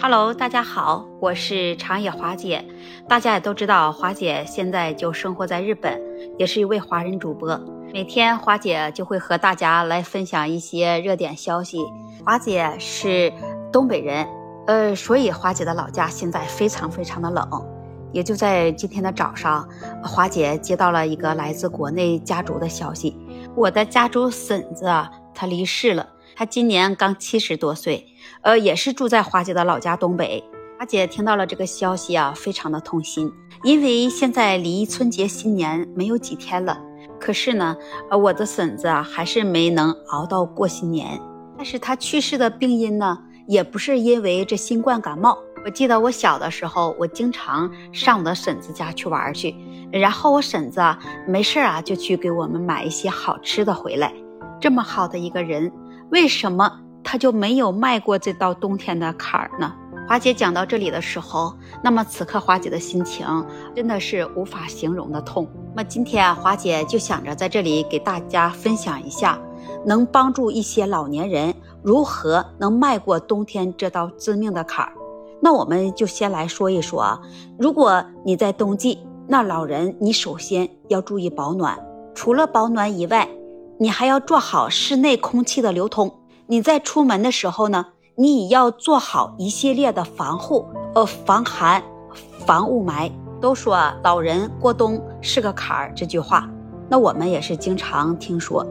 Hello，大家好，我是长野华姐。大家也都知道，华姐现在就生活在日本，也是一位华人主播。每天华姐就会和大家来分享一些热点消息。华姐是东北人，呃，所以华姐的老家现在非常非常的冷。也就在今天的早上，华姐接到了一个来自国内家族的消息，我的家族婶子啊，她离世了。她今年刚七十多岁，呃，也是住在华姐的老家东北。华姐听到了这个消息啊，非常的痛心，因为现在离春节新年没有几天了。可是呢，呃，我的婶子啊，还是没能熬到过新年。但是她去世的病因呢，也不是因为这新冠感冒。我记得我小的时候，我经常上我的婶子家去玩去，然后我婶子啊，没事啊，就去给我们买一些好吃的回来。这么好的一个人。为什么他就没有迈过这道冬天的坎儿呢？华姐讲到这里的时候，那么此刻华姐的心情真的是无法形容的痛。那今天啊，华姐就想着在这里给大家分享一下，能帮助一些老年人如何能迈过冬天这道致命的坎儿。那我们就先来说一说啊，如果你在冬季，那老人你首先要注意保暖，除了保暖以外。你还要做好室内空气的流通。你在出门的时候呢，你也要做好一系列的防护，呃，防寒、防雾霾。都说老人过冬是个坎儿，这句话，那我们也是经常听说。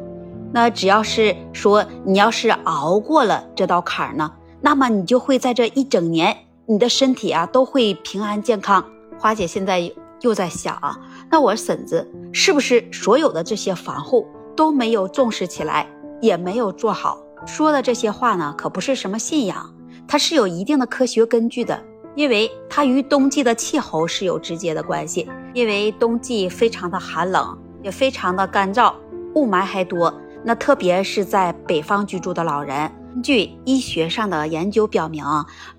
那只要是说你要是熬过了这道坎儿呢，那么你就会在这一整年，你的身体啊都会平安健康。花姐现在又在想啊，那我婶子是不是所有的这些防护？都没有重视起来，也没有做好。说的这些话呢，可不是什么信仰，它是有一定的科学根据的，因为它与冬季的气候是有直接的关系。因为冬季非常的寒冷，也非常的干燥，雾霾还多。那特别是在北方居住的老人，根据医学上的研究表明，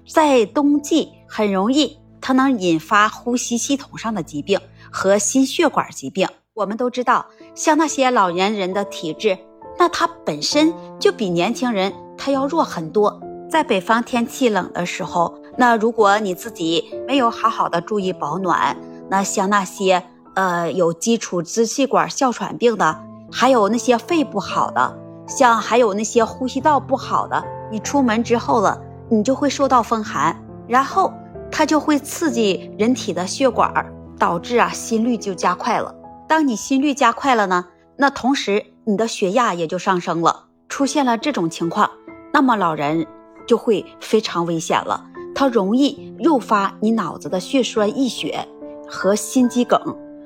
在冬季很容易，它能引发呼吸系统上的疾病和心血管疾病。我们都知道，像那些老年人的体质，那他本身就比年轻人他要弱很多。在北方天气冷的时候，那如果你自己没有好好的注意保暖，那像那些呃有基础支气管哮喘病的，还有那些肺不好的，像还有那些呼吸道不好的，你出门之后了，你就会受到风寒，然后它就会刺激人体的血管，导致啊心率就加快了。当你心率加快了呢，那同时你的血压也就上升了。出现了这种情况，那么老人就会非常危险了。他容易诱发你脑子的血栓溢血和心肌梗，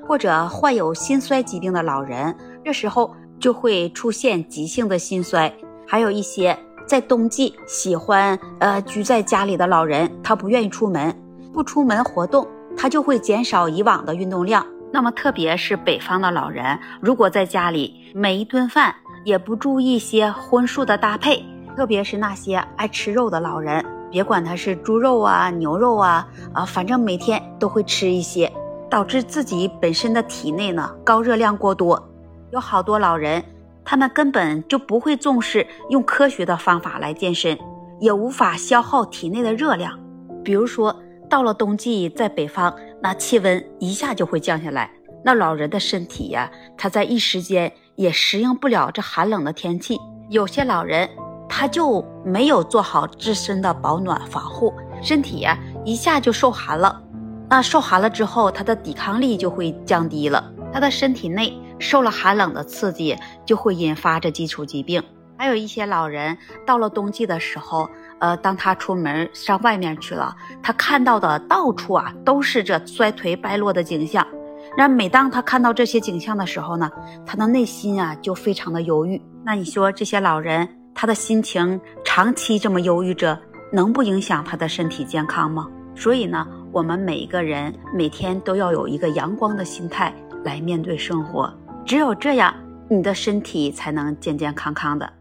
或者患有心衰疾病的老人，这时候就会出现急性的心衰。还有一些在冬季喜欢呃居在家里的老人，他不愿意出门，不出门活动，他就会减少以往的运动量。那么，特别是北方的老人，如果在家里每一顿饭也不注意些荤素的搭配，特别是那些爱吃肉的老人，别管他是猪肉啊、牛肉啊，啊，反正每天都会吃一些，导致自己本身的体内呢高热量过多。有好多老人，他们根本就不会重视用科学的方法来健身，也无法消耗体内的热量，比如说。到了冬季，在北方，那气温一下就会降下来，那老人的身体呀，他在一时间也适应不了这寒冷的天气。有些老人他就没有做好自身的保暖防护，身体呀一下就受寒了。那受寒了之后，他的抵抗力就会降低了，他的身体内受了寒冷的刺激，就会引发这基础疾病。还有一些老人到了冬季的时候。呃，当他出门上外面去了，他看到的到处啊都是这衰颓败落的景象。那每当他看到这些景象的时候呢，他的内心啊就非常的忧郁。那你说这些老人他的心情长期这么忧郁着，能不影响他的身体健康吗？所以呢，我们每一个人每天都要有一个阳光的心态来面对生活，只有这样，你的身体才能健健康康的。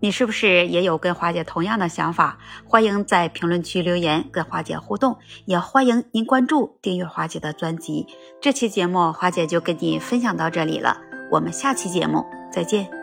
你是不是也有跟花姐同样的想法？欢迎在评论区留言跟花姐互动，也欢迎您关注订阅花姐的专辑。这期节目花姐就跟你分享到这里了，我们下期节目再见。